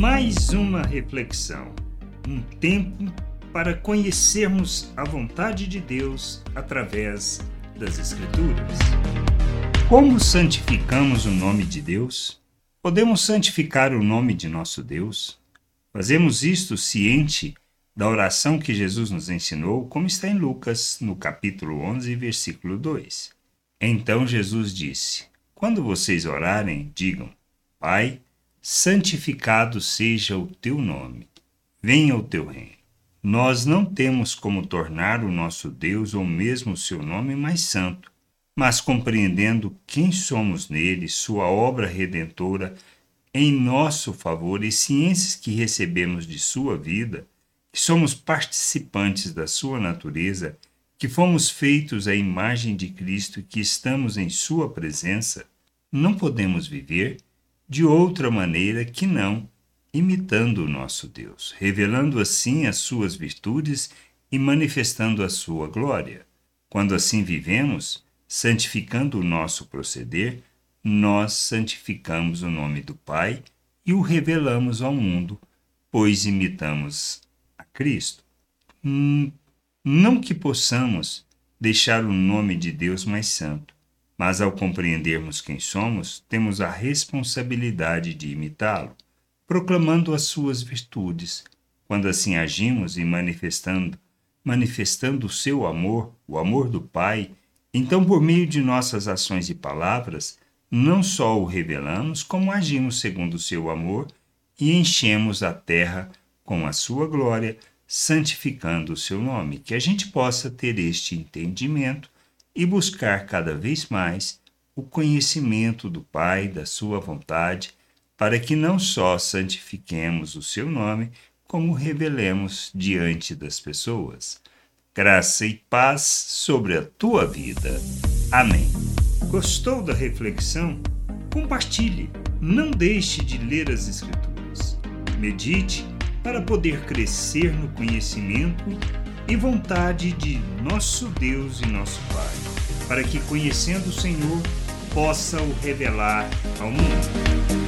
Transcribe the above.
mais uma reflexão, um tempo para conhecermos a vontade de Deus através das Escrituras. Como santificamos o nome de Deus? Podemos santificar o nome de nosso Deus? Fazemos isto ciente da oração que Jesus nos ensinou, como está em Lucas, no capítulo 11, versículo 2. Então Jesus disse: Quando vocês orarem, digam: Pai, santificado seja o teu nome, venha o teu reino. Nós não temos como tornar o nosso Deus ou mesmo o seu nome mais santo, mas compreendendo quem somos nele, sua obra redentora em nosso favor e ciências que recebemos de sua vida, que somos participantes da sua natureza, que fomos feitos à imagem de Cristo e que estamos em sua presença, não podemos viver de outra maneira que não imitando o nosso Deus, revelando assim as suas virtudes e manifestando a sua glória. Quando assim vivemos, santificando o nosso proceder, nós santificamos o nome do Pai e o revelamos ao mundo, pois imitamos a Cristo. Hum, não que possamos deixar o nome de Deus mais santo, mas ao compreendermos quem somos, temos a responsabilidade de imitá-lo, proclamando as suas virtudes. Quando assim agimos e manifestando, manifestando o seu amor, o amor do Pai, então por meio de nossas ações e palavras, não só o revelamos, como agimos segundo o seu amor e enchemos a terra com a sua glória, santificando o seu nome. Que a gente possa ter este entendimento e buscar cada vez mais o conhecimento do Pai, da Sua vontade, para que não só santifiquemos o seu nome, como revelemos diante das pessoas. Graça e paz sobre a tua vida. Amém. Gostou da reflexão? Compartilhe. Não deixe de ler as Escrituras. Medite para poder crescer no conhecimento e vontade de nosso Deus e nosso Pai, para que, conhecendo o Senhor, possa o revelar ao mundo.